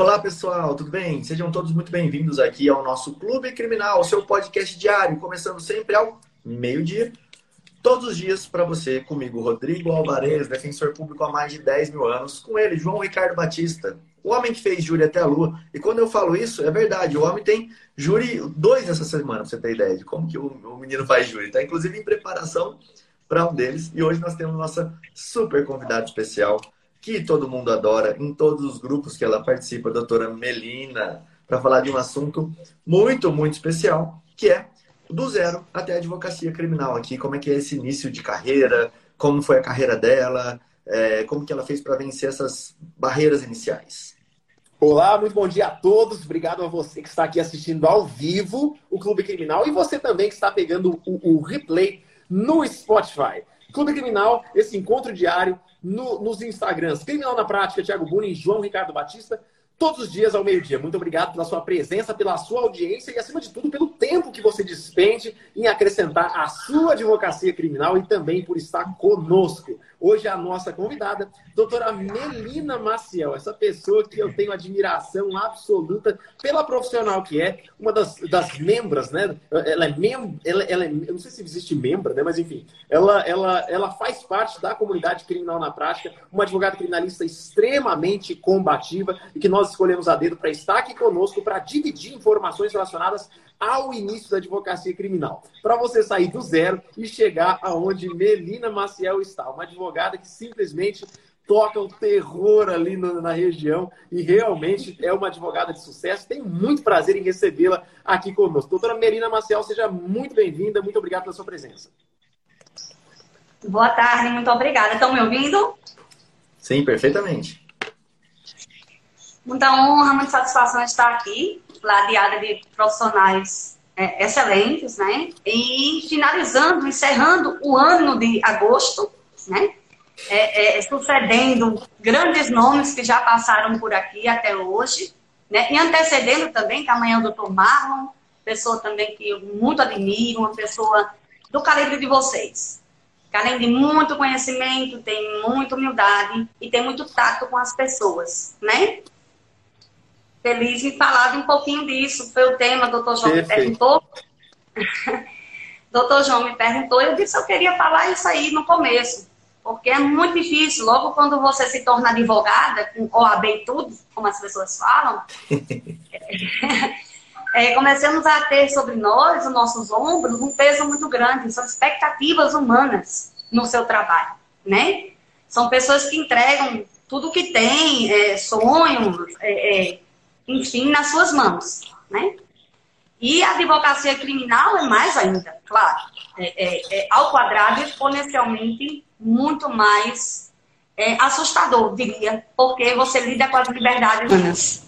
Olá, pessoal, tudo bem? Sejam todos muito bem-vindos aqui ao nosso Clube Criminal, seu podcast diário, começando sempre ao meio-dia, todos os dias para você, comigo, Rodrigo Alvarez, defensor público há mais de 10 mil anos, com ele, João Ricardo Batista, o homem que fez júri até a lua. E quando eu falo isso, é verdade, o homem tem júri dois essa semana, pra você ter ideia de como que o, menino faz júri. Está inclusive em preparação para um deles. E hoje nós temos nossa super convidada especial, que todo mundo adora, em todos os grupos que ela participa, a doutora Melina, para falar de um assunto muito, muito especial, que é do zero até a advocacia criminal aqui, como é que é esse início de carreira, como foi a carreira dela, é, como que ela fez para vencer essas barreiras iniciais. Olá, muito bom dia a todos. Obrigado a você que está aqui assistindo ao vivo o Clube Criminal e você também que está pegando o, o replay no Spotify. Clube Criminal, esse encontro diário no, nos Instagrams. Criminal na Prática, Thiago Buni e João Ricardo Batista, todos os dias ao meio-dia. Muito obrigado pela sua presença, pela sua audiência e, acima de tudo, pelo tempo que você despende em acrescentar a sua advocacia criminal e também por estar conosco. Hoje a nossa convidada, doutora Melina Maciel, essa pessoa que eu tenho admiração absoluta pela profissional que é, uma das, das membros, né? Ela é membro, ela, ela é, eu não sei se existe membro, né? Mas enfim, ela, ela, ela faz parte da comunidade criminal na prática, uma advogada criminalista extremamente combativa e que nós escolhemos a dedo para estar aqui conosco para dividir informações relacionadas ao início da advocacia criminal. Para você sair do zero e chegar aonde Melina Maciel está. Uma advogada que simplesmente toca o terror ali no, na região e realmente é uma advogada de sucesso. Tenho muito prazer em recebê-la aqui conosco. Doutora Melina Maciel, seja muito bem-vinda. Muito obrigado pela sua presença. Boa tarde, muito obrigada. Estão me ouvindo? Sim, perfeitamente. Muita honra, muita satisfação estar aqui ladeada de profissionais é, excelentes, né? E finalizando, encerrando o ano de agosto, né? É, é, sucedendo grandes nomes que já passaram por aqui até hoje, né? E antecedendo também, que amanhã é o doutor Marlon, pessoa também que eu muito admiro, uma pessoa do calibre de vocês. Que além de muito conhecimento, tem muita humildade e tem muito tato com as pessoas, né? Feliz em falar um pouquinho disso. Foi o tema, o doutor João Perfeito. me perguntou. doutor João me perguntou, eu disse que eu queria falar isso aí no começo, porque é muito difícil. Logo quando você se torna advogada, com OAB e tudo, como as pessoas falam, é, começamos a ter sobre nós, os nossos ombros, um peso muito grande. São expectativas humanas no seu trabalho, né? São pessoas que entregam tudo que tem, é, sonhos, é, é enfim, nas suas mãos, né? E a advocacia criminal é mais ainda, claro, é, é, é ao quadrado exponencialmente muito mais é, assustador, diria, porque você lida com as liberdades humanas.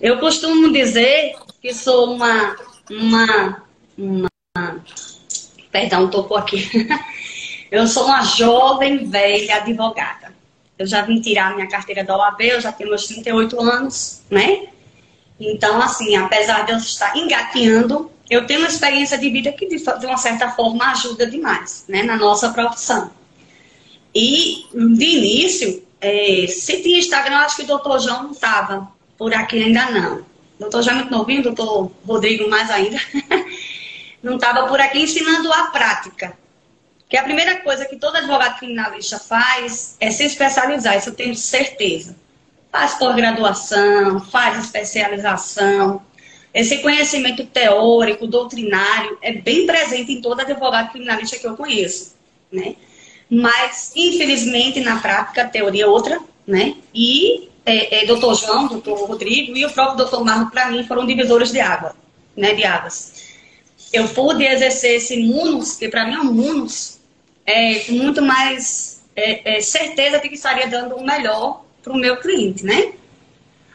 Eu costumo dizer que sou uma, uma, uma perdão, tocou aqui. Eu sou uma jovem velha advogada. Eu já vim tirar minha carteira da OAB, eu já tenho meus 38 anos, né? Então, assim, apesar de eu estar engateando, eu tenho uma experiência de vida que, de, uma certa forma, ajuda demais, né? Na nossa profissão. E, de início, é, se tinha Instagram, acho que o doutor João não estava por aqui ainda não. Doutor João é muito novinho, doutor Rodrigo mais ainda. não estava por aqui ensinando a prática. Que a primeira coisa que todo advogado criminalista faz é se especializar, isso eu tenho certeza. Faz pós-graduação, faz especialização. Esse conhecimento teórico, doutrinário, é bem presente em todo advogado criminalista que eu conheço, né? Mas, infelizmente, na prática, a teoria é outra, né? E é, é, doutor João, doutor Rodrigo e o próprio doutor Marco, para mim, foram divisores de água, né? De águas. Eu pude exercer esse munus, que para mim é um munus, é, com muito mais é, é, certeza de que estaria dando o melhor para o meu cliente, né?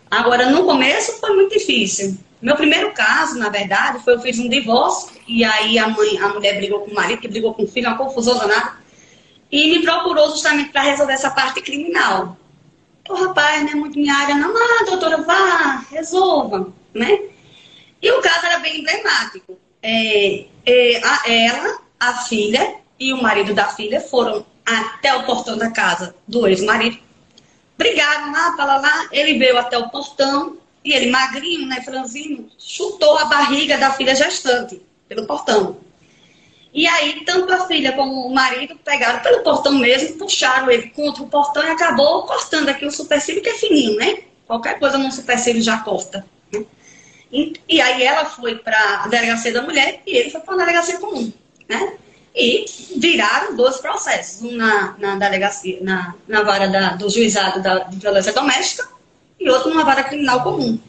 Agora, no começo foi muito difícil. Meu primeiro caso, na verdade, foi eu fiz um divórcio e aí a mãe, a mulher brigou com o marido, que brigou com o filho, uma confusão danada, e me procurou justamente para resolver essa parte criminal. O rapaz, né, muito minha área, não, ah, doutora, vá, resolva, né? E o caso era bem emblemático. É, é, a, ela, a filha e o marido da filha foram até o portão da casa do ex-marido brigaram lá, para lá. Ele veio até o portão e ele, magrinho, né, franzino, chutou a barriga da filha gestante pelo portão. E aí, tanto a filha como o marido pegaram pelo portão mesmo, puxaram ele contra o portão e acabou cortando aqui o supercílio, que é fininho, né? Qualquer coisa no supercílio já corta. Né? E, e, aí ela foi para a delegacia da mulher e ele foi para a delegacia comum, né? E viraram dois processos, um na, na delegacia, na, na vara da, do juizado da, de violência doméstica e outro numa vara criminal comum.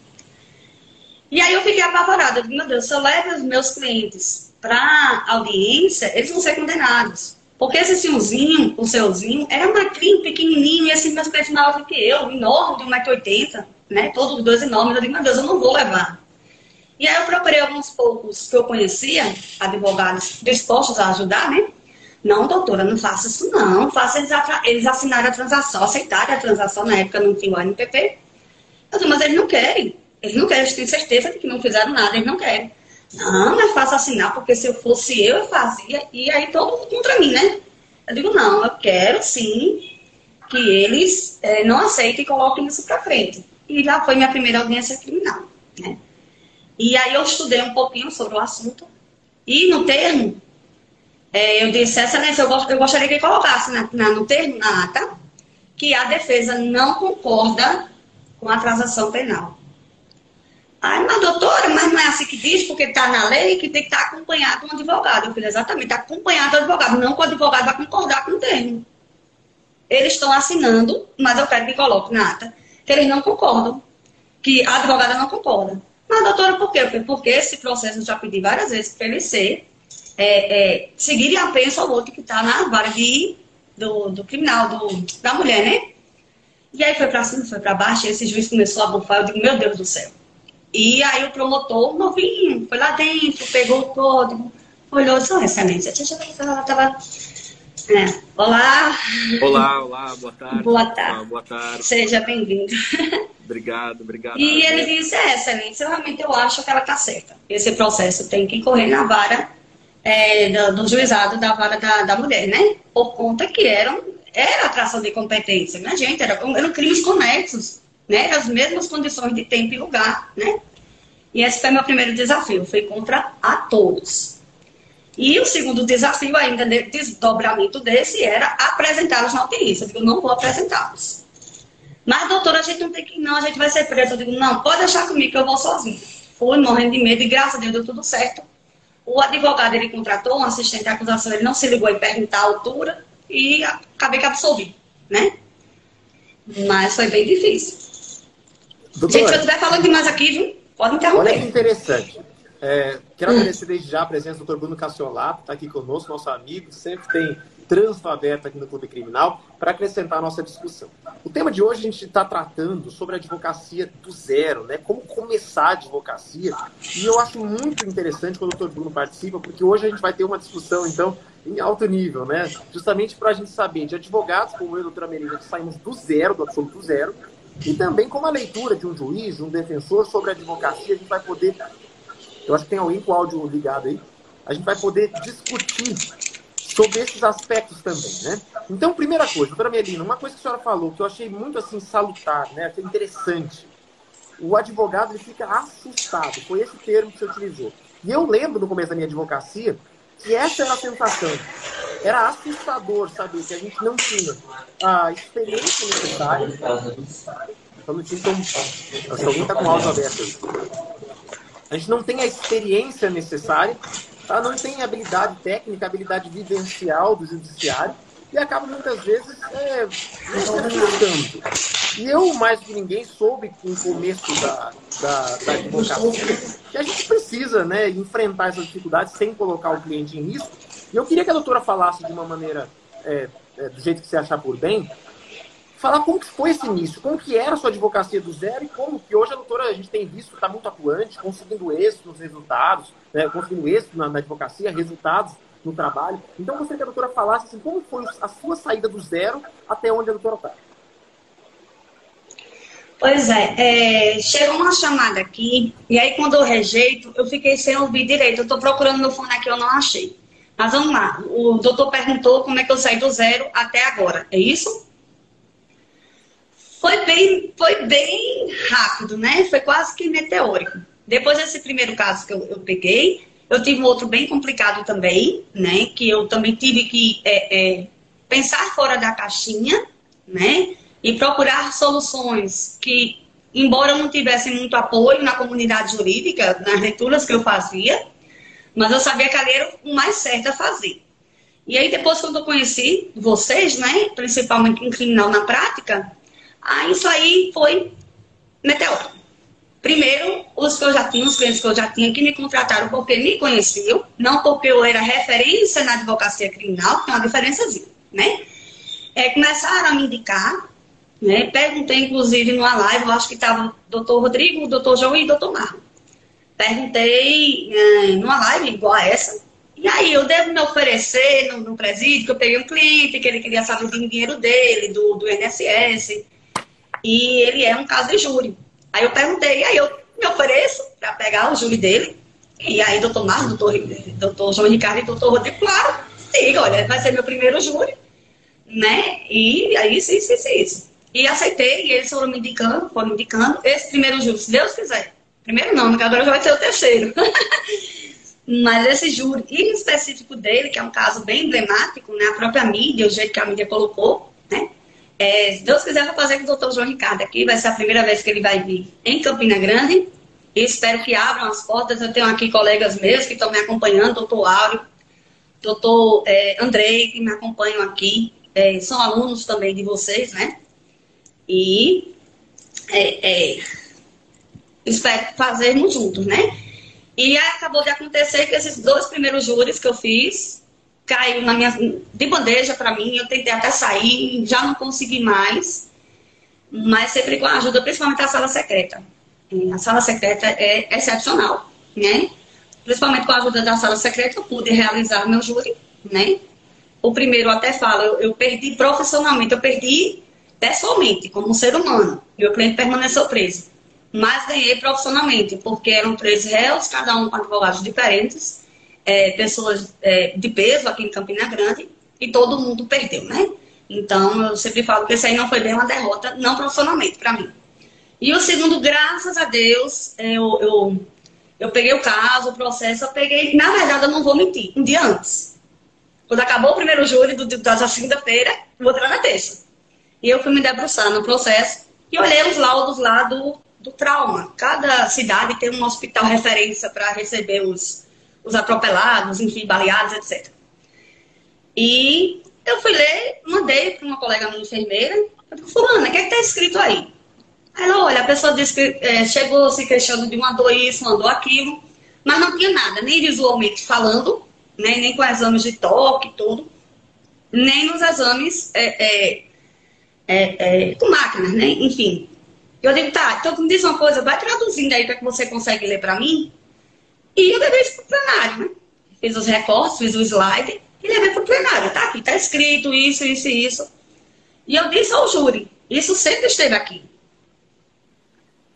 E aí eu fiquei apavorada, eu meu Deus, se eu levo os meus clientes para audiência, eles vão ser condenados. Porque esse senhorzinho, o seuzinho, era magrinho, pequenininho, e assim, meus pés maiores que eu, enorme, de 1,80m, né? Todos os dois enormes. Eu digo, meu Deus, eu não vou levar. E aí eu procurei alguns poucos que eu conhecia, advogados dispostos a ajudar, né? Não, doutora, não faça isso não. Faça eles, eles assinarem a transação, aceitarem a transação, na época não tinha o ANPP. Eu disse, mas eles não querem. Eles não querem, eles têm certeza de que não fizeram nada, eles não querem. Não, é fácil assinar, porque se eu fosse eu, eu fazia. E aí todo mundo contra mim, né? Eu digo, não, eu quero sim que eles é, não aceitem e coloquem isso para frente. E lá foi minha primeira audiência criminal, né? E aí eu estudei um pouquinho sobre o assunto. E no termo, é, eu disse, excelência, eu, eu gostaria que colocasse na, na, no termo, na ata, que a defesa não concorda com a transação penal. Ai, mas doutora, mas não é assim que diz, porque está na lei que tem que estar tá acompanhado com um advogado. Eu falei, exatamente, acompanhado do advogado, não que o advogado vai concordar com o termo. Eles estão assinando, mas eu quero que coloque na ata que eles não concordam, que a advogada não concorda. Mas, doutora, por quê? Porque esse processo eu já pedi várias vezes para ele ser, é, é, seguir a pensa ao outro que está na vara de, do, do criminal, do, da mulher, né? E aí foi para cima, foi para baixo, e esse juiz começou a bufar, eu digo, meu Deus do céu. E aí o promotor, novinho, foi lá dentro, pegou o código, olhou só, excelência, ela estava... É. Olá. Olá, olá, boa tarde. Boa tarde. Olá, boa tarde. Seja bem-vindo. Obrigado, obrigado. E ele disse, é, excelência, realmente eu acho que ela está certa. Esse processo tem que correr na vara é, do, do, juizado da vara da, da mulher, né? Por conta que eram, era atração de competência, né, gente? Era, eram crimes conexos né? As mesmas condições de tempo e lugar, né? E esse foi meu primeiro desafio, foi contra a todos. E o segundo desafio, ainda de desdobramento desse, era apresentá-los na audiência. Eu digo, não vou apresentá-los. Mas, doutora, a gente não tem que ir, não, a gente vai ser preso. Eu digo, não, pode deixar comigo que eu vou sozinho. Fui morrendo de medo e graças a Deus deu tudo certo. O advogado, ele contratou um assistente de acusação, ele não se ligou em perguntar a altura e acabei que absolvi, né? Mas foi bem difícil. Doutora, Gente, se eu estiver falando demais aqui, viu? Pode interromper. Olha que interessante. É, quero agradecer desde já a presença do Dr. Bruno Cassiolato, está aqui conosco, nosso amigo, sempre tem trânsito aberto aqui no Clube Criminal, para acrescentar a nossa discussão. O tema de hoje a gente está tratando sobre a advocacia do zero, né? Como começar a advocacia. E eu acho muito interessante quando o Dr. Bruno participa, porque hoje a gente vai ter uma discussão, então, em alto nível, né? Justamente para a gente saber de advogados como eu e a doutora Melina, que saímos do zero, do absoluto zero, e também com a leitura de um juiz, um defensor sobre a advocacia, a gente vai poder. Eu acho que tem alguém com o áudio ligado aí. A gente vai poder discutir sobre esses aspectos também, né? Então, primeira coisa, doutora Melina, uma coisa que a senhora falou que eu achei muito assim salutar, né? Achei interessante. O advogado ele fica assustado. Foi esse termo que você utilizou. E eu lembro no começo da minha advocacia que essa era a sensação. Era assustador saber que a gente não tinha a experiência necessária. Não tinha. Acho que alguém está com. A gente não tem a experiência necessária, tá? não tem habilidade técnica, habilidade vivencial do judiciário e acaba muitas vezes é, não E eu, mais que ninguém, soube o começo da, da, da advocacia que a gente precisa né, enfrentar essas dificuldades sem colocar o cliente em risco. E eu queria que a doutora falasse de uma maneira, é, é, do jeito que você achar por bem, falar como que foi esse início, como que era a sua advocacia do zero e como que hoje a doutora, a gente tem visto, está muito atuante, conseguindo êxito nos resultados, né, conseguindo êxito na, na advocacia, resultados no trabalho. Então, eu gostaria que a doutora falasse assim, como foi a sua saída do zero até onde a doutora está. Pois é, é, chegou uma chamada aqui, e aí quando eu rejeito, eu fiquei sem ouvir direito. Eu estou procurando no fone aqui, eu não achei. Mas vamos lá, o doutor perguntou como é que eu saí do zero até agora, é isso? Foi bem, foi bem rápido, né? Foi quase que meteórico. Depois desse primeiro caso que eu, eu peguei, eu tive um outro bem complicado também, né? Que eu também tive que é, é, pensar fora da caixinha, né? E procurar soluções que, embora não tivesse muito apoio na comunidade jurídica, nas leituras que eu fazia, mas eu sabia que ali era o mais certo a fazer. E aí, depois, quando eu conheci vocês, né? Principalmente em criminal na prática, aí isso aí foi meteórico. Primeiro, os que eu já tinha, os clientes que eu já tinha, que me contrataram porque me conheciam, não porque eu era referência na advocacia criminal, tem uma diferençazinha, né? É, começaram a me indicar, né? Perguntei, inclusive, numa live, eu acho que estava o doutor Rodrigo, o doutor João e o doutor Marlon. Perguntei é, numa live igual a essa, e aí eu devo me oferecer no, no presídio, que eu peguei um cliente, que ele queria saber do dinheiro dele, do, do INSS, e ele é um caso de júri. Aí eu perguntei, aí eu me ofereço para pegar o júri dele. E aí, doutor Marcos, doutor, doutor João Ricardo e doutor Rodrigo, claro, sim, olha, vai ser meu primeiro júri, né? E aí, isso, isso, isso, isso. E aceitei, e eles foram me indicando, foram me indicando. Esse primeiro júri, se Deus quiser. Primeiro não, porque agora já vai ser o terceiro. Mas esse júri, em específico dele, que é um caso bem emblemático, né? A própria mídia, o jeito que a mídia colocou, né? É, se Deus quiser, vou fazer com o doutor João Ricardo aqui. Vai ser a primeira vez que ele vai vir em Campina Grande. E espero que abram as portas. Eu tenho aqui colegas meus que estão me acompanhando, doutor Áureo, doutor é, Andrei, que me acompanham aqui. É, são alunos também de vocês, né? E é, é espero fazermos juntos, né? E acabou de acontecer que esses dois primeiros júris que eu fiz caiu na minha, de bandeja para mim. Eu tentei até sair, já não consegui mais, mas sempre com a ajuda, principalmente da sala secreta. A sala secreta é excepcional, né? Principalmente com a ajuda da sala secreta, eu pude realizar meu júri, né? O primeiro até fala, eu, eu perdi profissionalmente, eu perdi pessoalmente, como um ser humano. Meu cliente permaneceu preso. Mas ganhei profissionalmente, porque eram três réus, cada um com advogados diferentes é, pessoas é, de peso aqui em Campina Grande e todo mundo perdeu, né? Então, eu sempre falo que isso aí não foi bem uma derrota, não profissionalmente, para mim. E o segundo, graças a Deus, eu, eu, eu peguei o caso, o processo, eu peguei. Na verdade, eu não vou mentir, um dia antes. Quando acabou o primeiro júri do, da segunda-feira, outro era na terça. E eu fui me debruçar no processo e olhei os laudos lá do, do trauma. Cada cidade tem um hospital referência para receber os, os atropelados, enfim, baleados, etc. E eu fui ler, mandei para uma colega minha enfermeira, eu digo, fulana, o que é está escrito aí? Ela, olha, a pessoa disse que é, chegou se queixando de uma dor isso, uma dor aquilo, mas não tinha nada, nem visualmente falando, né, nem com exames de toque, tudo, nem nos exames é com máquinas, né, enfim. Eu digo, tá, então me diz uma coisa, vai traduzindo aí para que você consegue ler para mim, e eu levei isso para o plenário, né? Fiz os recortes, fiz o slide e levei para o plenário. Tá aqui, tá escrito isso, isso e isso. E eu disse ao júri, isso sempre esteve aqui.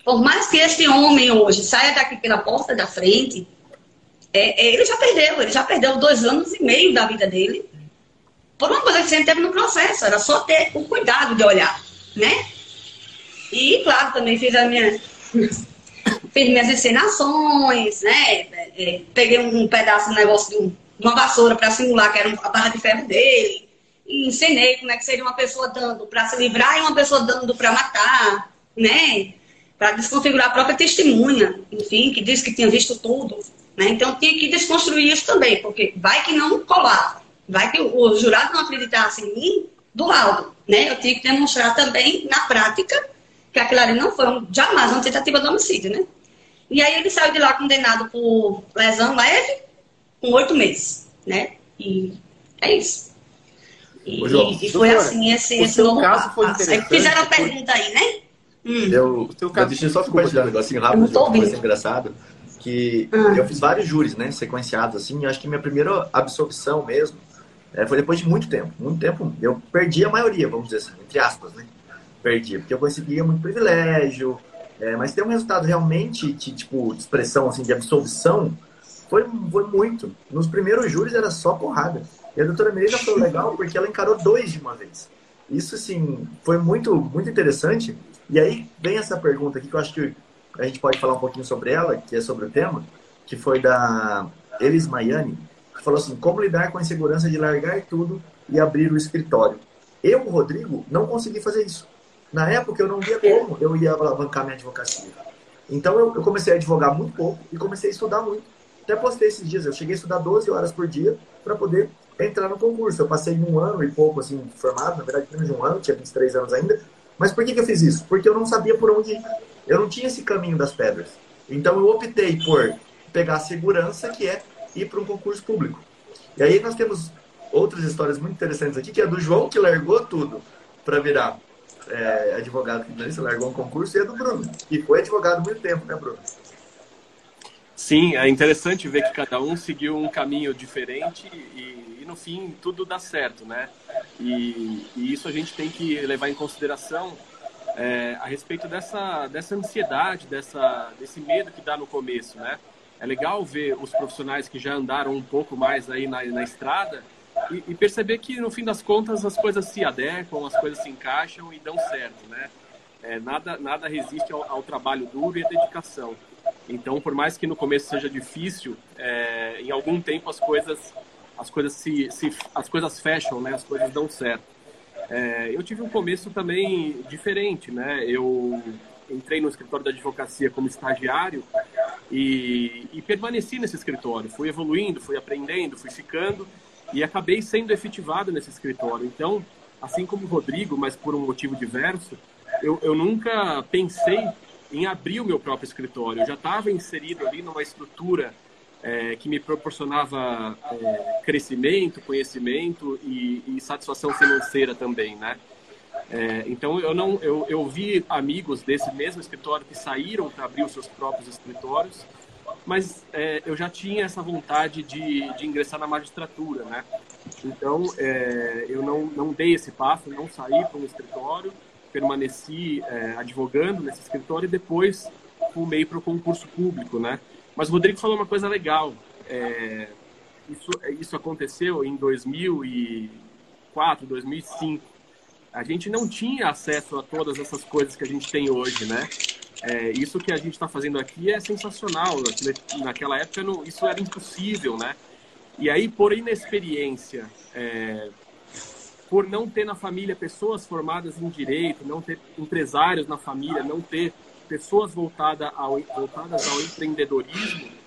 Por mais que este homem hoje saia daqui pela porta da frente, é, é, ele já perdeu, ele já perdeu dois anos e meio da vida dele por uma coisa que sempre teve no processo, era só ter o cuidado de olhar, né? E, claro, também fiz a minha fiz minhas encenações, né? É, peguei um pedaço do negócio de uma vassoura para simular que era a barra de ferro dele. E ensinei como é que seria uma pessoa dando para se livrar e uma pessoa dando para matar, né? Para desconfigurar a própria testemunha, enfim, que disse que tinha visto tudo. Né? Então tinha que desconstruir isso também, porque vai que não colava. Vai que o jurado não acreditasse em mim do laudo. Né? Eu tinha que demonstrar também na prática que aquilo ali não foi um, jamais uma tentativa de homicídio, né? E aí ele saiu de lá condenado por lesão leve, com oito meses, né? E é isso. E, João, e foi assim esse, esse novo caso foi Aí fizeram a pergunta aí, né? Hum. Eu, eu, caso, deixa eu só compartilhar um negocinho rápido, que foi engraçado. Que ah. eu fiz vários júris, né? Sequenciados, assim. Eu acho que minha primeira absorção mesmo é, foi depois de muito tempo. Muito tempo, eu perdi a maioria, vamos dizer assim, entre aspas, né? Perdi, porque eu conseguia muito privilégio, é, mas ter um resultado realmente de, tipo, de expressão, assim, de absolvição, foi, foi muito. Nos primeiros júris era só porrada. E a doutora Melissa foi legal porque ela encarou dois de uma vez. Isso, assim, foi muito, muito interessante. E aí vem essa pergunta aqui que eu acho que a gente pode falar um pouquinho sobre ela, que é sobre o tema, que foi da Elis Maiani, que falou assim: como lidar com a insegurança de largar tudo e abrir o escritório? Eu, Rodrigo, não consegui fazer isso. Na época, eu não via como eu ia alavancar minha advocacia. Então, eu, eu comecei a advogar muito pouco e comecei a estudar muito. Até postei esses dias, eu cheguei a estudar 12 horas por dia para poder entrar no concurso. Eu passei um ano e pouco, assim, formado, na verdade, menos de um ano, tinha 23 anos ainda. Mas por que, que eu fiz isso? Porque eu não sabia por onde ir. Eu não tinha esse caminho das pedras. Então, eu optei por pegar a segurança, que é ir para um concurso público. E aí nós temos outras histórias muito interessantes aqui, que é do João, que largou tudo para virar é, advogado criminalista, largou um concurso, e é do Bruno, que foi advogado muito tempo, né, Bruno? Sim, é interessante ver que cada um seguiu um caminho diferente e, e no fim tudo dá certo, né? E, e, isso a gente tem que levar em consideração é, a respeito dessa, dessa ansiedade, dessa, desse medo que dá no começo, né? É legal ver os profissionais que já andaram um pouco mais aí na, na estrada e, e, perceber que no fim das contas as coisas se adequam, as coisas se encaixam e dão certo, né? É, nada, nada resiste ao, ao, trabalho duro e à dedicação. Então, por mais que no começo seja difícil, é, em algum tempo as coisas, as coisas se, se, as coisas fecham, né? As coisas dão certo. É, eu tive um começo também diferente, né? Eu entrei no escritório da advocacia como estagiário e, e permaneci nesse escritório. Fui evoluindo, fui aprendendo, fui ficando e acabei sendo efetivado nesse escritório. Então, assim como o Rodrigo, mas por um motivo diverso, eu, eu nunca pensei em abrir o meu próprio escritório. Eu já estava inserido ali numa estrutura é, que me proporcionava é, crescimento, conhecimento e, e, satisfação financeira também, né? É, então eu não eu, eu vi amigos desse mesmo escritório que saíram para abrir os seus próprios escritórios mas é, eu já tinha essa vontade de, de ingressar na magistratura, né? Então, é, eu não, não dei esse passo, não saí para um escritório, permaneci é, advogando nesse escritório e depois fumei para o concurso público, né? Mas o Rodrigo falou uma coisa legal. É, isso, isso aconteceu em 2004, 2005. A gente não tinha acesso a todas essas coisas que a gente tem hoje, né? É, isso que a gente está fazendo aqui é sensacional. Naquela época não, isso era impossível, né? E aí, por inexperiência, é, por não ter na família pessoas formadas em direito, não ter empresários na família, não ter pessoas voltada ao, voltadas ao empreendedorismo,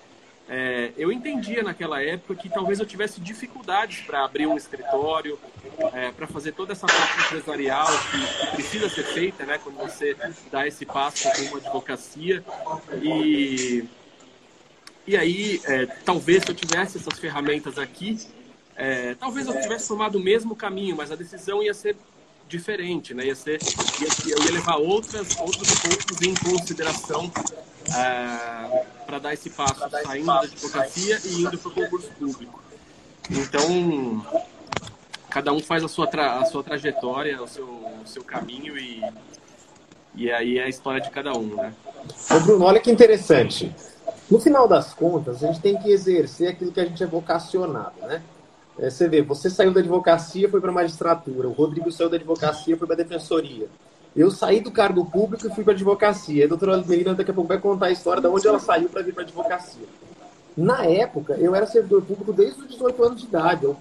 é, eu entendia naquela época que talvez eu tivesse dificuldades para abrir um escritório, é, para fazer toda essa parte empresarial que, que, precisa ser feita, né, quando você dá esse passo com uma advocacia. E, e aí, é, talvez se eu tivesse essas ferramentas aqui, é, talvez eu tivesse tomado o mesmo caminho, mas a decisão ia ser diferente, né? Ia ser, ia, eu ia levar outras, outros pontos em consideração é, para dar esse passo, saindo da advocacia e indo para o concurso público. Então, cada um faz a sua, a sua trajetória, o seu, o seu caminho e, e aí é a história de cada um, né? Ô Bruno, olha que interessante. No final das contas, a gente tem que exercer aquilo que a gente é vocacionado, né? É, você vê, você saiu da advocacia, foi para a magistratura. O Rodrigo saiu da advocacia, foi para a defensoria. Eu saí do cargo público e fui para a advocacia. A doutora Melina daqui a pouco vai contar a história de onde ela saiu para vir para a advocacia. Na época, eu era servidor público desde os 18 anos de idade. Eu,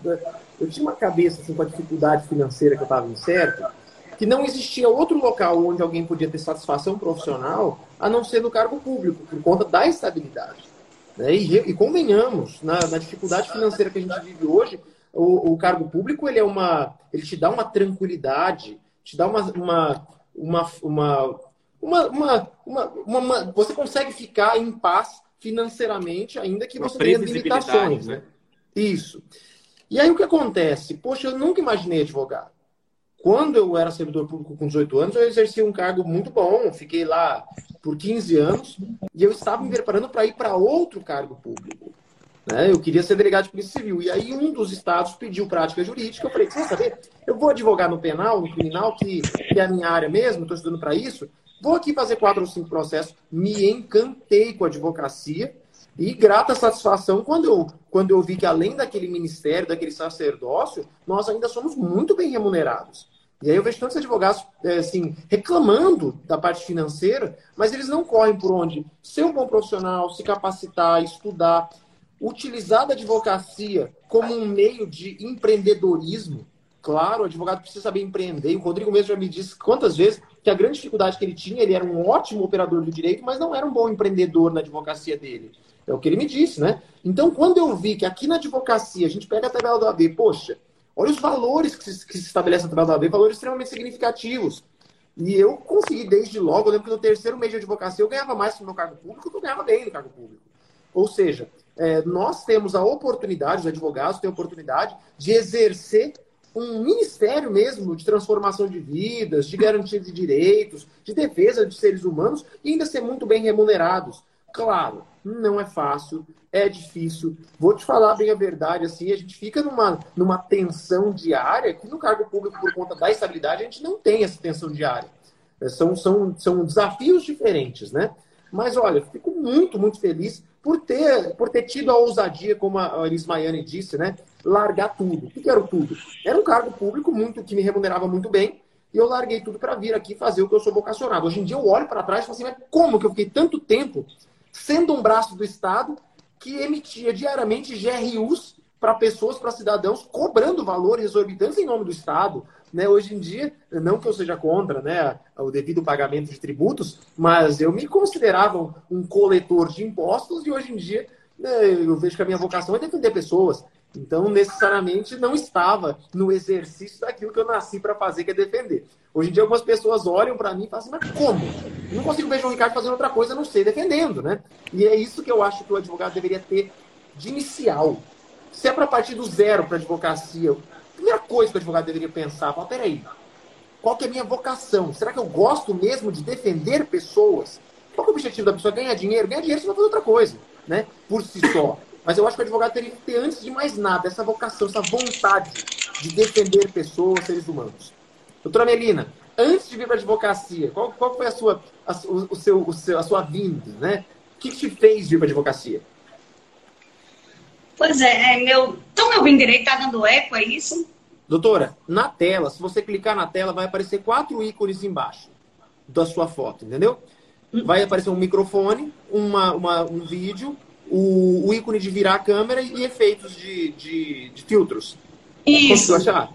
eu tinha uma cabeça assim, com a dificuldade financeira que eu estava incerto, que não existia outro local onde alguém podia ter satisfação profissional a não ser no cargo público, por conta da estabilidade. Né? E, e, convenhamos, na, na, dificuldade financeira que a gente vive hoje, o, o, cargo público ele é uma, ele te dá uma tranquilidade, te dá uma, uma, uma, uma, uma, uma, uma, você consegue ficar em paz financeiramente, ainda que você tenha limitações, né? Isso. E aí o que acontece? Poxa, eu nunca imaginei advogado. Quando eu era servidor público com 18 anos, eu exerci um cargo muito bom, fiquei lá por 15 anos e eu estava me preparando para ir para outro cargo público. Né? Eu queria ser delegado de polícia civil. E aí um dos estados pediu prática jurídica. Eu falei, você saber? Eu vou advogar no penal, no criminal, que, que é a minha área mesmo, estou estudando para isso. Vou aqui fazer quatro ou cinco processos. Me encantei com a advocacia e grata satisfação quando eu, quando eu vi que além daquele ministério, daquele sacerdócio, nós ainda somos muito bem remunerados. E aí eu vejo tantos advogados é, assim, reclamando da parte financeira, mas eles não correm por onde ser um bom profissional, se capacitar, estudar, utilizar a advocacia como um meio de empreendedorismo. Claro, o advogado precisa saber empreender. E o Rodrigo mesmo já me disse quantas vezes que a grande dificuldade que ele tinha, ele era um ótimo operador do direito, mas não era um bom empreendedor na advocacia dele. É o que ele me disse, né? Então, quando eu vi que aqui na advocacia a gente pega a tabela do AB, poxa, olha os valores que se, que se estabelece na tabela do AB, valores extremamente significativos. E eu consegui desde logo, eu lembro que no terceiro mês de advocacia eu ganhava mais no meu cargo público do que eu ganhava bem no cargo público. Ou seja, é, nós temos a oportunidade, os advogados têm a oportunidade de exercer um ministério mesmo de transformação de vidas, de garantia de direitos, de defesa de seres humanos e ainda ser muito bem remunerados. Claro, não é fácil, é difícil. Vou te falar bem a verdade, assim, a gente fica numa, numa tensão diária que no cargo público, por conta da estabilidade, a gente não tem essa tensão diária. É, são, são, são desafios diferentes, né? Mas olha, fico muito, muito feliz por ter, por ter tido a ousadia, como a Elis Maiane disse, né? Largar tudo. O que era tudo? Era um cargo público muito que me remunerava muito bem, e eu larguei tudo para vir aqui fazer o que eu sou vocacionado. Hoje em dia eu olho para trás e falo assim, mas como que eu fiquei tanto tempo sendo um braço do Estado que emitia diariamente GRUs para pessoas, para cidadãos, cobrando valores exorbitantes em nome do Estado. Né? Hoje em dia, não que eu seja contra né, o devido pagamento de tributos, mas eu me considerava um coletor de impostos e hoje em dia né, eu vejo que a minha vocação é defender pessoas. Então, necessariamente, não estava no exercício daquilo que eu nasci para fazer, que é defender. Hoje em dia, algumas pessoas olham para mim e falam assim, mas como? Eu não consigo ver João Ricardo fazendo outra coisa, não sei, defendendo, né? E é isso que eu acho que o advogado deveria ter de inicial. Se é para partir do zero para advocacia, primeira coisa que o advogado deveria pensar, fala, peraí, qual que é a minha vocação? Será que eu gosto mesmo de defender pessoas? Qual é o objetivo da pessoa? Ganhar dinheiro? Ganhar dinheiro você vai fazer outra coisa, né? Por si só. Mas eu acho que o advogado teria que ter, antes de mais nada, essa vocação, essa vontade de defender pessoas, seres humanos. Doutora Melina, antes de vir para a advocacia, qual, qual foi a sua, a, o seu, o seu, a sua vinda, né? O que te fez vir para a advocacia? Pois é, é meu. Então meu bem direito tá dando eco, é isso? Doutora, na tela, se você clicar na tela, vai aparecer quatro ícones embaixo da sua foto, entendeu? Hum. Vai aparecer um microfone, uma, uma um vídeo, o, o, ícone de virar a câmera e efeitos de, de, de filtros. Isso. achar?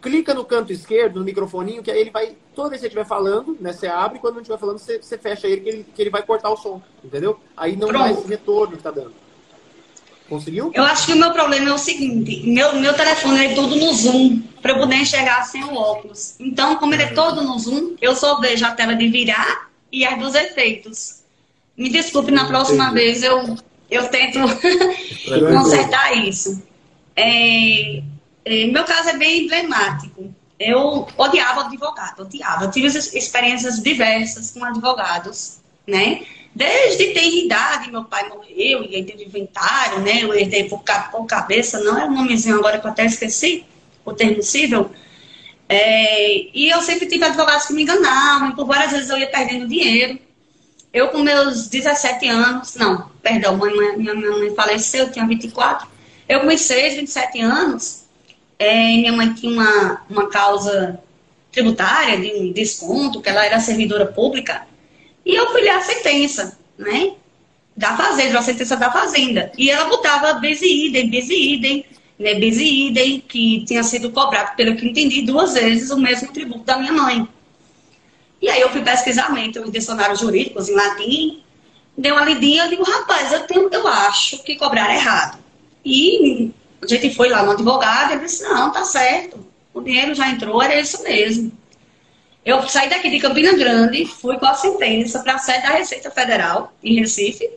Clica no canto esquerdo, no microfoninho, que aí ele vai. Toda vez que você estiver falando, né, você abre, e quando não estiver falando, você, você fecha ele que, ele, que ele vai cortar o som, entendeu? Aí não Pronto. dá esse retorno que tá dando. Conseguiu? Eu acho que o meu problema é o seguinte: meu, meu telefone é todo no zoom, para eu poder enxergar sem o óculos. Então, como ele é todo no zoom, eu só vejo a tela de virar e as dos efeitos. Me desculpe, na próxima Entendi. vez eu eu tento consertar isso. É, é, meu caso é bem emblemático. Eu odiava advogado, odiava. Eu tive experiências diversas com advogados, né? Desde ter idade, meu pai morreu, e aí teve inventário, né? Eu herdei por, por cabeça, não é o nomezinho agora que eu até esqueci, o termo cível. É, e eu sempre tive advogados que me enganavam, e por várias vezes eu ia perdendo dinheiro. Eu, com meus 17 anos, não, perdão, minha, minha mãe faleceu, eu tinha 24. Eu, com 26, 27 anos, é, minha mãe tinha uma, uma causa tributária de um desconto, que ela era servidora pública, e eu fui ler a sentença, né? Da fazenda, a sentença da fazenda. E ela botava base idem, base idem, né? Base idem, que tinha sido cobrado, pelo que entendi, duas vezes o mesmo tributo da minha mãe. E aí eu fui pesquisar em dicionários jurídicos em latim, dei uma lidinha, eu digo, rapaz, eu, tenho, eu acho que cobrar errado. E a gente foi lá no advogado, ele disse, não, tá certo, o dinheiro já entrou, era isso mesmo. Eu saí daqui de Campina Grande, fui com a sentença para a sede da Receita Federal, em Recife,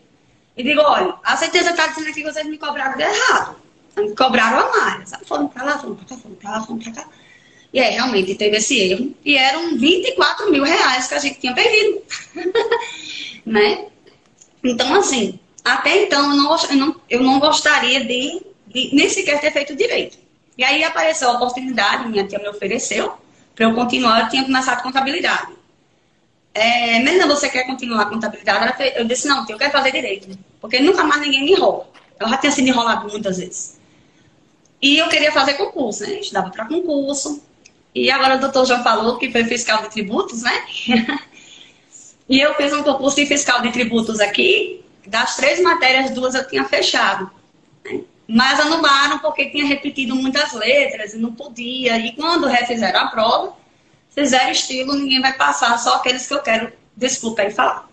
e digo, olha, a sentença está dizendo aqui que vocês me cobraram de errado. Me cobraram a mais. Foram para lá, foram para cá, foram para lá, foram para cá. E aí, realmente, teve esse erro. E eram 24 mil reais que a gente tinha perdido. né? Então, assim, até então eu não, eu não, eu não gostaria de, de, nem sequer ter feito direito. E aí apareceu a oportunidade, minha tia me ofereceu, para eu continuar, eu tinha começado contabilidade. É, Menina, você quer continuar contabilidade? Eu disse, não, eu quero fazer direito. Porque nunca mais ninguém me enrola. Eu já tinha sido enrolado muitas vezes. E eu queria fazer concurso, né? Eu estudava para concurso. E agora o doutor já falou que foi fiscal de tributos, né? e eu fiz um concurso de fiscal de tributos aqui. Das três matérias, duas eu tinha fechado. Né? Mas anularam porque tinha repetido muitas letras e não podia. E quando refizeram a prova, fizeram estilo, ninguém vai passar, só aqueles que eu quero, desculpa aí falar.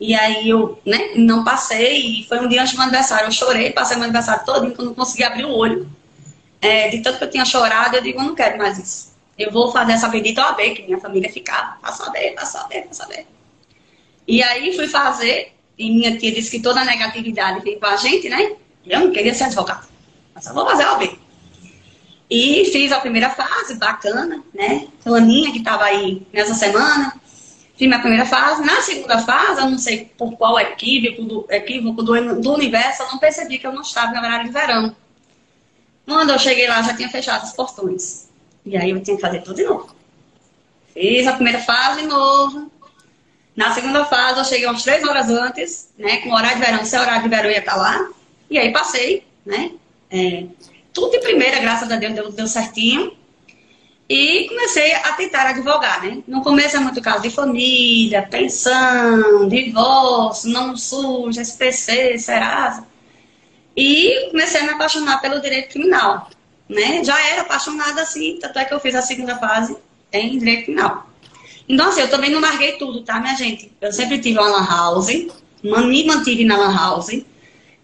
E aí eu né, não passei, e foi um dia antes do meu aniversário, eu chorei, passei meu aniversário todo, que eu não consegui abrir o olho. É, de tanto que eu tinha chorado, eu digo, eu não quero mais isso. Eu vou fazer essa bendita OAB, que minha família ficava, passa OAB, passa OAB, passa OAB. E aí fui fazer, e minha tia disse que toda a negatividade vem com a gente, né? Eu não queria ser advogada, mas eu vou fazer OAB. E fiz a primeira fase, bacana, né? Aninha, que estava aí nessa semana, Fiz minha primeira fase. Na segunda fase, eu não sei por qual equívoco do, equívoco do, do universo, eu não percebi que eu não estava na horário de verão. Quando eu cheguei lá, já tinha fechado os portões. E aí eu tinha que fazer tudo de novo. Fiz a primeira fase de novo. Na segunda fase, eu cheguei umas três horas antes, né? Com horário de verão, se é horário de verão, ia estar lá. E aí passei, né? É, tudo de primeira, graças a Deus, deu, deu certinho. E comecei a tentar advogar, né? No começo é muito caso de família, pensão, divórcio, não suja, SPC, Serasa. E comecei a me apaixonar pelo direito criminal, né? Já era apaixonada assim, tanto é que eu fiz a segunda fase em direito criminal. Então, assim, eu também não larguei tudo, tá, minha gente? Eu sempre tive uma lan house, me mantive na lan house,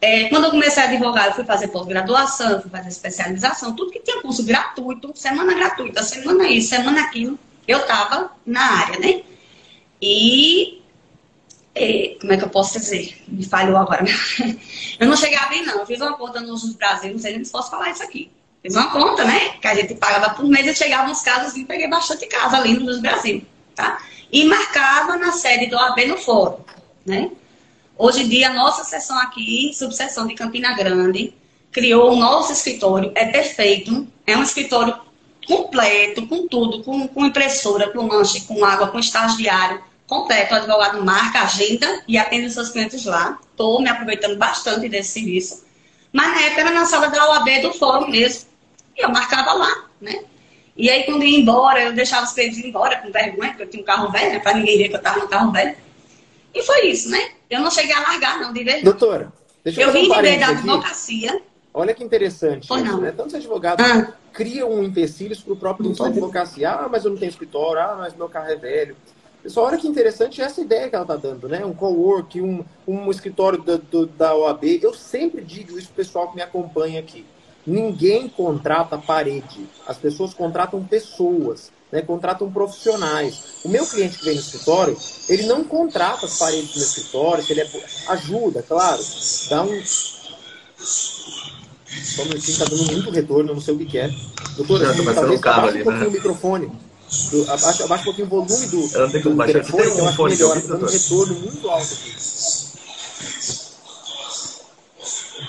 é, quando eu comecei a advogar, eu fui fazer pós-graduação, fui fazer especialização, tudo que tinha curso gratuito, semana gratuita, semana isso, semana aquilo, eu estava na área, né? E como é que eu posso dizer? Me falhou agora. eu não cheguei a abrir, não. Eu fiz uma conta no Brasil, não sei nem se posso falar isso aqui. Fiz uma conta, né? Que a gente pagava por mês e chegava nos casos e peguei bastante casa ali no Brasil, tá? E marcava na sede do AB no fórum, né? Hoje em dia, a nossa seção aqui, subseção de Campina Grande, criou o nosso escritório. É perfeito. É um escritório completo, com tudo, com, com impressora, com lanche, com água, com estagiário, completo. O advogado marca, agenda e atende os seus clientes lá. Estou me aproveitando bastante desse serviço. Mas na época era na sala da OAB do fórum mesmo. E eu marcava lá, né? E aí, quando ia embora, eu deixava os clientes ir embora com vergonha, porque eu tinha um carro velho, né? Para ninguém ver que eu estava no carro velho. E foi isso, né? Eu não cheguei a largar, não, de verdade. Doutora, deixa eu, eu vim um de da advocacia. Olha que interessante. Pois não. Né? Tantos advogados ah. criam empecilhos para o próprio da advocacia. Ah, mas eu não tenho escritório. Ah, mas meu carro é velho. Pessoal, olha que interessante essa ideia que ela está dando, né? Um co-work, um, um escritório da, do, da OAB. Eu sempre digo isso para o pessoal que me acompanha aqui. Ninguém contrata parede. As pessoas contratam pessoas né, contratam profissionais. O meu cliente que vem no escritório, ele não contrata as paredes no escritório, ele é... ajuda, claro, dá um. Só um minutinho, tá dando muito retorno, não sei o que, que é. Doutora, assim, talvez abaixe ali, um pouquinho né? o microfone. abaixa, abaixa um pouquinho o volume do, eu não tenho como do telefone, um eu acho melhor. Tá dando um retorno muito alto aqui.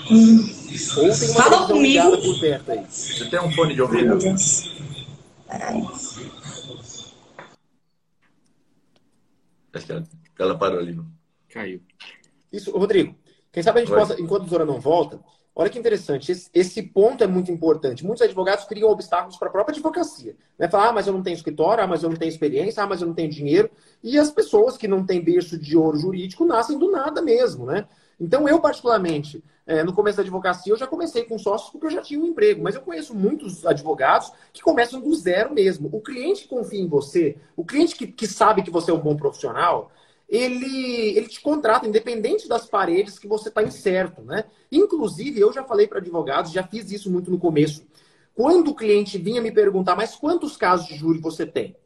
Hum. Ou tem uma Fala comigo. por perto aí. Você tem um fone de ouvido? Peraí. Acho que ela, ela parou ali. Caiu. Isso, Rodrigo. Quem sabe a gente Oi. possa, enquanto a doutora não volta, olha que interessante. Esse, esse, ponto é muito importante. Muitos advogados criam obstáculos para a própria advocacia. Né? Falar, ah, mas eu não tenho escritório, ah, mas eu não tenho experiência, ah, mas eu não tenho dinheiro. E as pessoas que não têm berço de ouro jurídico nascem do nada mesmo, né? Então, eu, particularmente, é, no começo da advocacia, eu já comecei com sócios porque eu já tinha um emprego. Mas eu conheço muitos advogados que começam do zero mesmo. O cliente que confia em você, o cliente que, que sabe que você é um bom profissional, ele, ele te contrata, independente das paredes que você está incerto, né? Inclusive, eu já falei para advogados, já fiz isso muito no começo. Quando o cliente vinha me perguntar, mas quantos casos de júri você tem?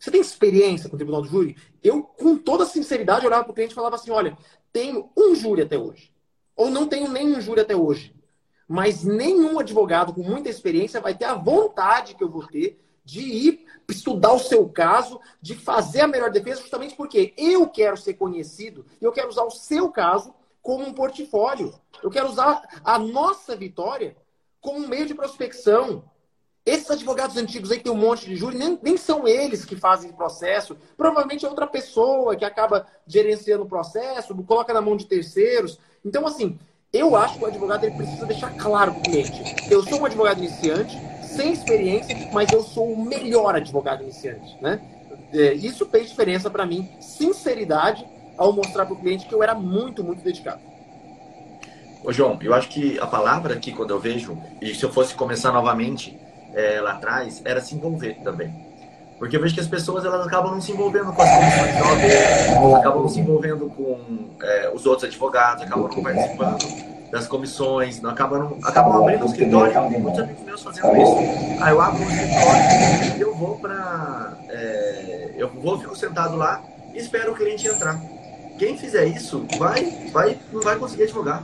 Você tem experiência com o tribunal do júri? Eu, com toda sinceridade, olhava para o cliente e falava assim: olha, tenho um júri até hoje. Ou não tenho nenhum júri até hoje. Mas nenhum advogado com muita experiência vai ter a vontade que eu vou ter de ir estudar o seu caso, de fazer a melhor defesa, justamente porque eu quero ser conhecido e eu quero usar o seu caso como um portfólio. Eu quero usar a nossa vitória como um meio de prospecção. Esses advogados antigos aí que tem um monte de júri, nem, nem são eles que fazem o processo. Provavelmente é outra pessoa que acaba gerenciando o processo, coloca na mão de terceiros. Então, assim, eu acho que o advogado ele precisa deixar claro para o cliente: eu sou um advogado iniciante, sem experiência, mas eu sou o melhor advogado iniciante, né? É, isso fez diferença para mim, sinceridade, ao mostrar para o cliente que eu era muito, muito dedicado. Ô, João, eu acho que a palavra aqui, quando eu vejo, e se eu fosse começar novamente é, lá atrás, era se envolver também. Porque eu vejo que as pessoas elas acabam não se envolvendo com as comissões de OAB, acabam não se envolvendo com é, os outros advogados, acabam não participando das comissões, não acabam, não, acabam abrindo um escritório. Eu tenho muitos amigos meus fazendo isso. Aí eu abro um escritório eu vou para. É, eu vou, fico sentado lá e espero o cliente entrar. Quem fizer isso vai, vai, não vai conseguir advogar.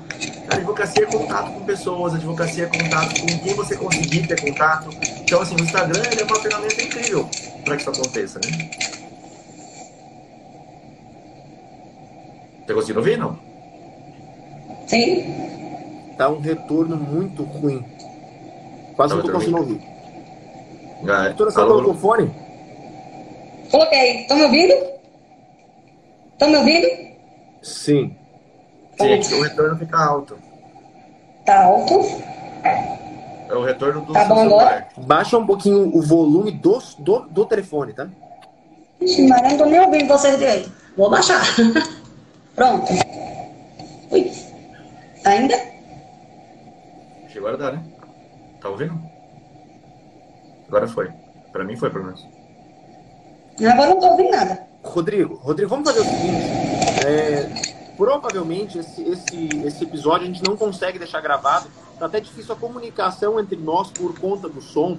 A advocacia é contato com pessoas, a advocacia é contato com quem você conseguir ter contato. Então, assim, o Instagram é uma ferramenta incrível para que isso aconteça, né? Tá conseguindo ouvir, não? Sim. Tá um retorno muito ruim. Quase tá não tô conseguindo ouvir. Ah, é. Doutora, você colocou o fone? Coloquei. Estão me ouvindo? Estão me ouvindo? Sim. Sim, que o retorno fica alto. Tá alto. É o retorno do Tá bom agora? Baixa um pouquinho o volume do, do, do telefone, tá? Ixi, mas eu não tô nem ouvindo vocês direito. Vou baixar. Pronto. Ui. Tá ainda? Chegou a dar, né? Tá ouvindo? Agora foi. Pra mim foi, pelo menos. Agora não tô ouvindo nada. Rodrigo, Rodrigo, vamos fazer o seguinte. É, provavelmente esse, esse, esse episódio a gente não consegue deixar gravado. Tá até difícil a comunicação entre nós por conta do som.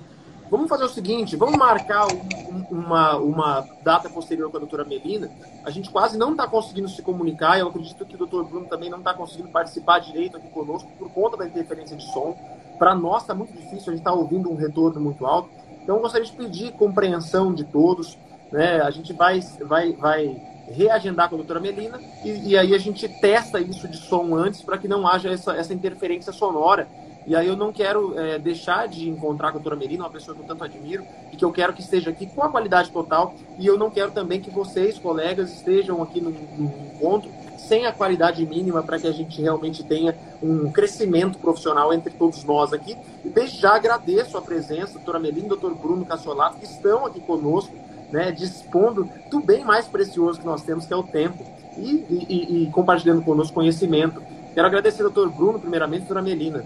Vamos fazer o seguinte, vamos marcar um, uma, uma data posterior com a doutora Melina. A gente quase não está conseguindo se comunicar. Eu acredito que o doutor Bruno também não está conseguindo participar direito aqui conosco por conta da interferência de som. Para nós está muito difícil, a gente está ouvindo um retorno muito alto. Então eu gostaria de pedir compreensão de todos. Né? A gente vai, vai, vai reagendar com a doutora Melina e, e aí a gente testa isso de som antes para que não haja essa, essa interferência sonora. E aí eu não quero é, deixar de encontrar a doutora Melina, uma pessoa que eu tanto admiro, e que eu quero que esteja aqui com a qualidade total. E eu não quero também que vocês, colegas, estejam aqui no, no encontro sem a qualidade mínima para que a gente realmente tenha um crescimento profissional entre todos nós aqui. E desde já agradeço a presença, doutora Melina e doutor Bruno Cassolato, que estão aqui conosco né, dispondo do bem mais precioso que nós temos, que é o tempo, e, e, e compartilhando conosco conhecimento. Quero agradecer ao doutor Bruno, primeiramente, e doutora Melina.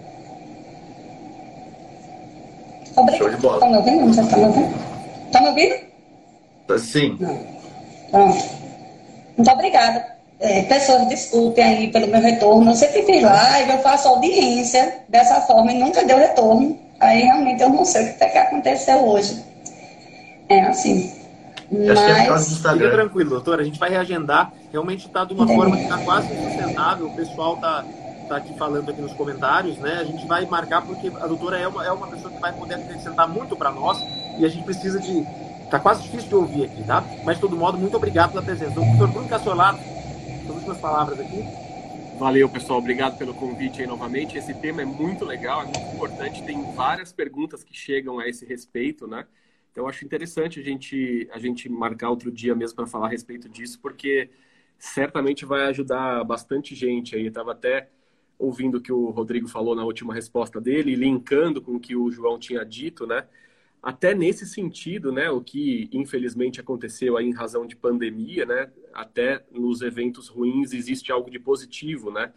Obrigada. Show de bola. Tá me ouvindo? Tá me ouvindo. Tá me ouvindo? Sim. Pronto. Muito obrigada. É, pessoas, desculpem aí pelo meu retorno. Eu sempre fiz live, eu faço audiência dessa forma e nunca deu retorno. Aí realmente eu não sei o que, é que aconteceu hoje. É assim. Acho que é por causa do Fica Instagram. tranquilo, doutora, a gente vai reagendar. Realmente está de uma Entendi. forma que está quase insustentável. O pessoal está tá aqui falando aqui nos comentários, né? A gente vai marcar porque a doutora é uma, é uma pessoa que vai poder acrescentar muito para nós e a gente precisa de. Tá quase difícil de ouvir aqui, tá? Mas, de todo modo, muito obrigado pela presença. Doutor Bruno Cassolato, as últimas palavras aqui. Valeu, pessoal. Obrigado pelo convite aí novamente. Esse tema é muito legal, é muito importante. Tem várias perguntas que chegam a esse respeito, né? Então, acho interessante a gente, a gente marcar outro dia mesmo para falar a respeito disso, porque certamente vai ajudar bastante gente aí. Estava até ouvindo o que o Rodrigo falou na última resposta dele, linkando com o que o João tinha dito, né? Até nesse sentido, né, o que infelizmente aconteceu aí em razão de pandemia, né, até nos eventos ruins existe algo de positivo, né?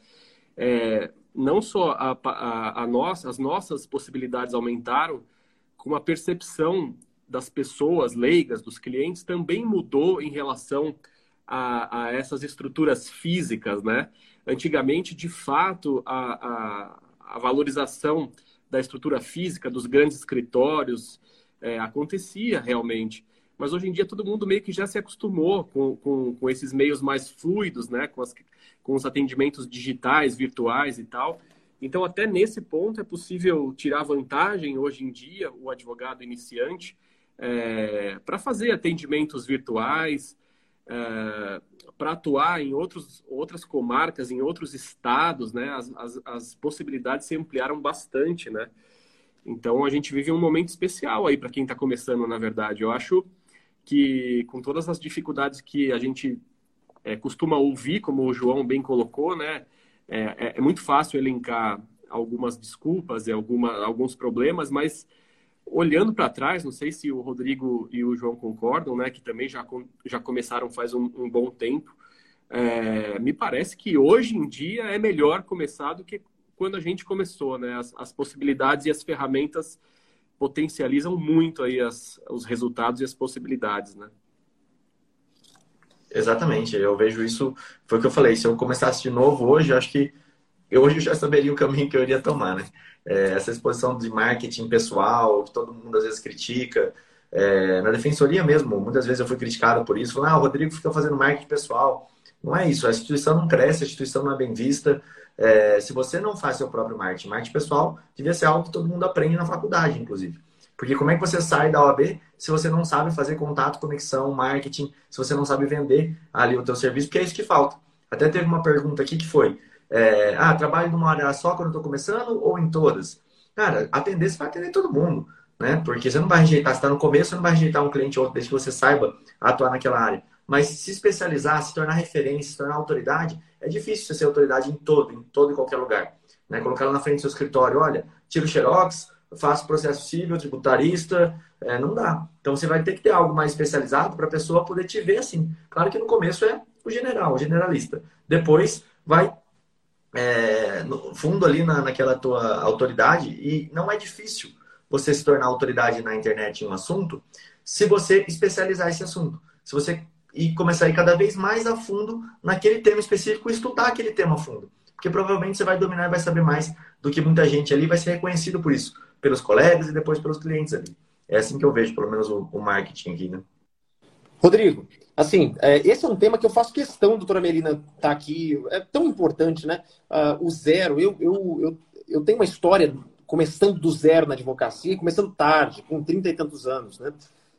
É, não só a, a, a nossa, as nossas possibilidades aumentaram, como a percepção das pessoas leigas, dos clientes, também mudou em relação a, a essas estruturas físicas, né? Antigamente, de fato, a, a, a valorização da estrutura física, dos grandes escritórios, é, acontecia realmente. Mas hoje em dia todo mundo meio que já se acostumou com, com, com esses meios mais fluidos, né? Com, as, com os atendimentos digitais, virtuais e tal. Então, até nesse ponto, é possível tirar vantagem hoje em dia, o advogado iniciante, é, para fazer atendimentos virtuais, é, para atuar em outros, outras comarcas, em outros estados, né? As, as, as possibilidades se ampliaram bastante, né? Então, a gente vive um momento especial aí para quem está começando, na verdade. Eu acho que, com todas as dificuldades que a gente é, costuma ouvir, como o João bem colocou, né? É, é, é muito fácil elencar algumas desculpas e alguma, alguns problemas, mas olhando para trás, não sei se o Rodrigo e o João concordam, né, que também já, já começaram faz um, um bom tempo, é, me parece que hoje em dia é melhor começar do que quando a gente começou, né? As, as possibilidades e as ferramentas potencializam muito aí as, os resultados e as possibilidades, né? Exatamente, eu vejo isso, foi o que eu falei, se eu começasse de novo hoje, acho que eu hoje já saberia o caminho que eu iria tomar, né? É, essa exposição de marketing pessoal, que todo mundo às vezes critica, é, na defensoria mesmo, muitas vezes eu fui criticado por isso, falando, ah, o Rodrigo fica fazendo marketing pessoal. Não é isso, a instituição não cresce, a instituição não é bem vista. É, se você não faz seu próprio marketing, marketing pessoal, devia ser algo que todo mundo aprende na faculdade, inclusive. Porque como é que você sai da OAB se você não sabe fazer contato, conexão, marketing, se você não sabe vender ali o teu serviço, porque é isso que falta. Até teve uma pergunta aqui que foi, é, ah, trabalho numa área só quando estou começando ou em todas? Cara, atender, você vai atender todo mundo, né? Porque você não vai rejeitar, você está no começo, você não vai rejeitar um cliente ou outro desde que você saiba atuar naquela área. Mas se especializar, se tornar referência, se tornar autoridade, é difícil você ser autoridade em todo, em todo e qualquer lugar. Né? Colocar lá na frente do seu escritório, olha, tiro xerox, faço processo civil, tributarista, é, não dá. Então você vai ter que ter algo mais especializado para a pessoa poder te ver assim. Claro que no começo é o general, o generalista. Depois vai é, no fundo ali na, naquela tua autoridade e não é difícil você se tornar autoridade na internet em um assunto se você especializar esse assunto. Se você e começar a ir cada vez mais a fundo naquele tema específico e estudar aquele tema a fundo. Porque provavelmente você vai dominar e vai saber mais do que muita gente ali, vai ser reconhecido por isso, pelos colegas e depois pelos clientes ali. É assim que eu vejo, pelo menos, o, o marketing aqui, né? Rodrigo, assim, é, esse é um tema que eu faço questão, doutora Melina, tá aqui. É tão importante, né? Uh, o zero, eu, eu, eu, eu tenho uma história começando do zero na advocacia, começando tarde, com 30 e tantos anos, né?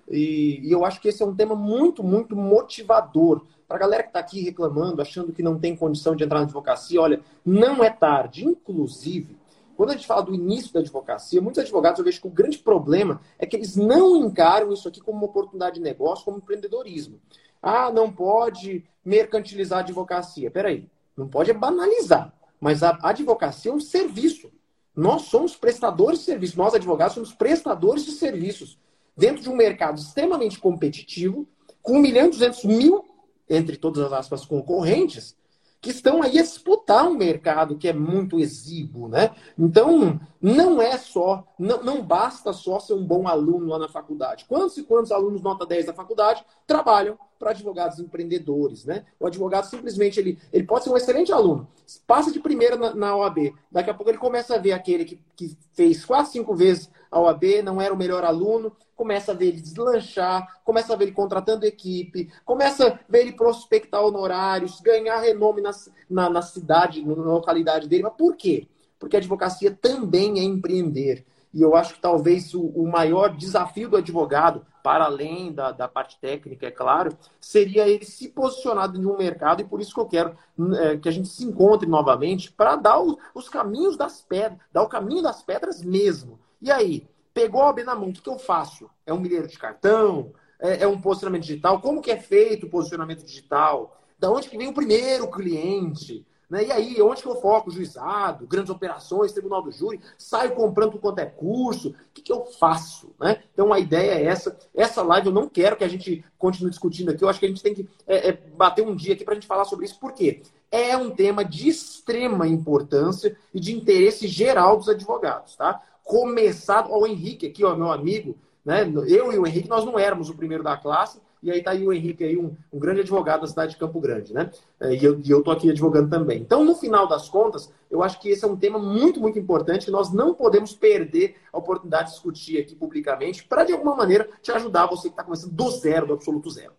E, e, eu acho que esse é um tema muito, muito motivador. Para a galera que está aqui reclamando, achando que não tem condição de entrar na advocacia, olha, não é tarde. Inclusive, quando a gente fala do início da advocacia, muitos advogados eu vejo que o grande problema é que eles não encaram isso aqui como uma oportunidade de negócio, como empreendedorismo. Ah, não pode mercantilizar a advocacia. Peraí, não pode banalizar. Mas a advocacia é um serviço. Nós somos prestadores de serviços. Nós, advogados, somos prestadores de serviços dentro de um mercado extremamente competitivo, com 1 milhão e 200 mil, entre todas as aspas, concorrentes, que estão aí a disputar um mercado que é muito exíguo, né? Então, não é só, não, não basta só ser um bom aluno lá na faculdade. Quantos e quantos alunos nota 10 da faculdade trabalham para advogados empreendedores, né? O advogado simplesmente ele, ele pode ser um excelente aluno, passa de primeira na, na OAB, daqui a pouco ele começa a ver aquele que, que fez quase cinco vezes a OAB, não era o melhor aluno, começa a ver ele deslanchar, começa a ver ele contratando equipe, começa a ver ele prospectar honorários, ganhar renome na, na, na cidade, na localidade dele. Mas por quê? Porque a advocacia também é empreender. E eu acho que talvez o, o maior desafio do advogado, para além da, da, parte técnica, é claro, seria ele se posicionar em um mercado, e por isso que eu quero é, que a gente se encontre novamente para dar o, os caminhos das pedras, dar o caminho das pedras mesmo. E aí, pegou a OAB na mão, o que, que eu faço? É um milheiro de cartão? É, é, um posicionamento digital? Como que é feito o posicionamento digital? Da onde que vem o primeiro cliente? Né? E aí, onde que eu foco? Juizado, grandes operações, tribunal do júri, saio comprando quanto é curso, o que, que eu faço? Né? Então a ideia é essa. Essa live eu não quero que a gente continue discutindo aqui, eu acho que a gente tem que é, é, bater um dia aqui para a gente falar sobre isso, por quê? É um tema de extrema importância e de interesse geral dos advogados. Tá? Começado, ó, o Henrique aqui, ó, meu amigo, né? Eu e o Henrique, nós não éramos o primeiro da classe, e aí está aí o Henrique, aí, um, um, grande advogado da cidade de Campo Grande, né? É, e eu, e eu tô aqui advogando também. Então, no final das contas, eu acho que esse é um tema muito, muito importante que nós não podemos perder a oportunidade de discutir aqui publicamente para, de alguma maneira, te ajudar, você que está começando do zero, do absoluto zero.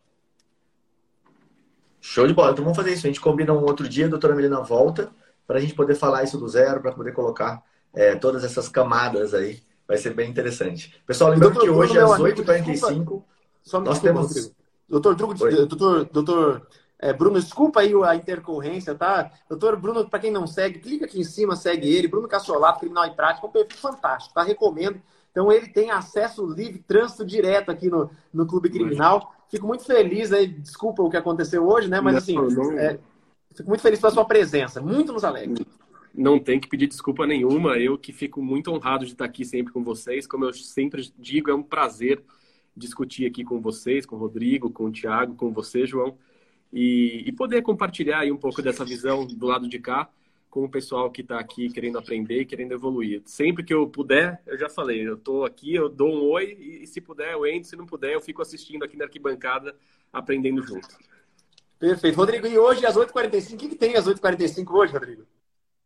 Show de bola. Então vamos fazer isso. A gente combina um outro dia, a doutora Melina volta, para a gente poder falar isso do zero, para poder colocar é, todas essas camadas aí. Vai ser bem interessante. Pessoal, lembrando que hoje, às 8h45, só me nós desculpa, temos... Rodrigo. Doutor, doutor, doutor é, Bruno, desculpa aí a intercorrência, tá? Doutor Bruno, para quem não segue, clica aqui em cima, segue ele. Bruno Cassolato, Criminal e Prática, um perfil fantástico, tá? Recomendo. Então ele tem acesso livre, trânsito direto aqui no, no Clube Criminal. Fico muito feliz aí, desculpa o que aconteceu hoje, né? Mas assim, é, fico muito feliz pela sua presença. Muito nos alegra. Não tem que pedir desculpa nenhuma. Eu que fico muito honrado de estar aqui sempre com vocês. Como eu sempre digo, é um prazer discutir aqui com vocês, com o Rodrigo, com o Thiago, com você, João, e, e poder compartilhar aí um pouco dessa visão do lado de cá com o pessoal que está aqui querendo aprender e querendo evoluir. Sempre que eu puder, eu já falei, eu estou aqui, eu dou um oi e se puder eu entro, se não puder eu fico assistindo aqui na arquibancada, aprendendo junto. Perfeito. Rodrigo, e hoje às 8h45, o que, que tem às 8h45 hoje, Rodrigo?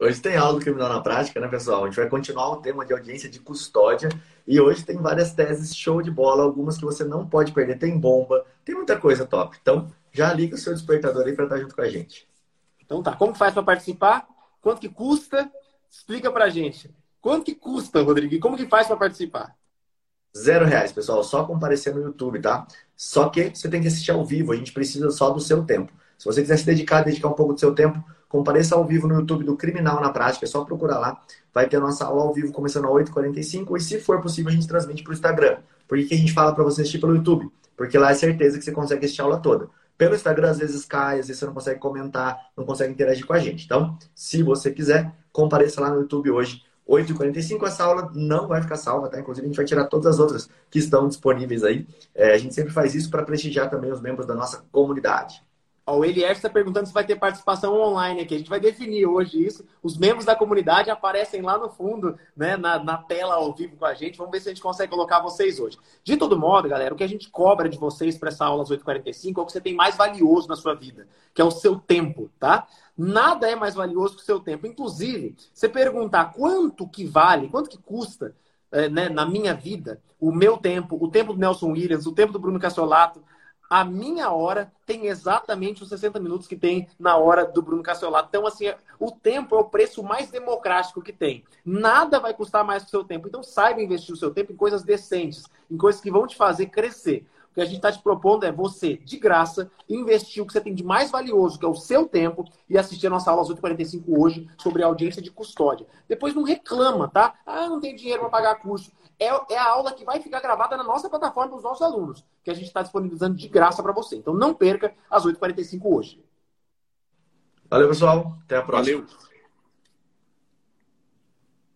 Hoje tem aula do Criminal na Prática, né, pessoal? A gente vai continuar o tema de audiência de custódia. E hoje tem várias teses show de bola, algumas que você não pode perder. Tem bomba, tem muita coisa top. Então, já liga o seu despertador aí para estar junto com a gente. Então tá, como faz para participar? Quanto que custa? Explica pra gente. Quanto que custa, Rodrigo? E como que faz para participar? Zero reais, pessoal. Só comparecer no YouTube, tá? Só que você tem que assistir ao vivo. A gente precisa só do seu tempo. Se você quiser se dedicar, dedicar um pouco do seu tempo, compareça ao vivo no YouTube do Criminal na Prática. É só procurar lá. Vai ter a nossa aula ao vivo começando às 8h45. E se for possível, a gente transmite para o Instagram. Por que, a gente fala para você assistir pelo YouTube? Porque lá é certeza que você consegue assistir a aula toda. Pelo Instagram, às vezes cai, às vezes você não consegue comentar, não consegue interagir com a gente. Então, se você quiser, compareça lá no YouTube hoje, 8h45. Essa aula não vai ficar salva, tá? Inclusive, a gente vai tirar todas as outras que estão disponíveis aí. É, a gente sempre faz isso para prestigiar também os membros da nossa comunidade. O Elier está perguntando se vai ter participação online aqui. A gente vai definir hoje isso. Os membros da comunidade aparecem lá no fundo, né, na, na, tela ao vivo com a gente. Vamos ver se a gente consegue colocar vocês hoje. De todo modo, galera, o que a gente cobra de vocês para essa aula às 8h45 é o que você tem mais valioso na sua vida, que é o seu tempo, tá? Nada é mais valioso que o seu tempo. Inclusive, você perguntar quanto que vale, quanto que custa é, né, na minha vida, o meu tempo, o tempo do Nelson Williams, o tempo do Bruno Cassiolato, a minha hora tem exatamente os 60 minutos que tem na hora do Bruno Cassiolato. Então, assim, o tempo é o preço mais democrático que tem. Nada vai custar mais que o seu tempo. Então, saiba investir o seu tempo em coisas decentes, em coisas que vão te fazer crescer. O que a gente está te propondo é você, de graça, investir o que você tem de mais valioso, que é o seu tempo, e assistir a nossa aula às 8h45 hoje sobre audiência de custódia. Depois não reclama, tá? Ah, não tem dinheiro para pagar curso é, é a aula que vai ficar gravada na nossa plataforma dos nossos alunos, que a gente está disponibilizando de graça para você. Então não perca às 8h45 hoje. Valeu, pessoal. Até a próxima. Valeu.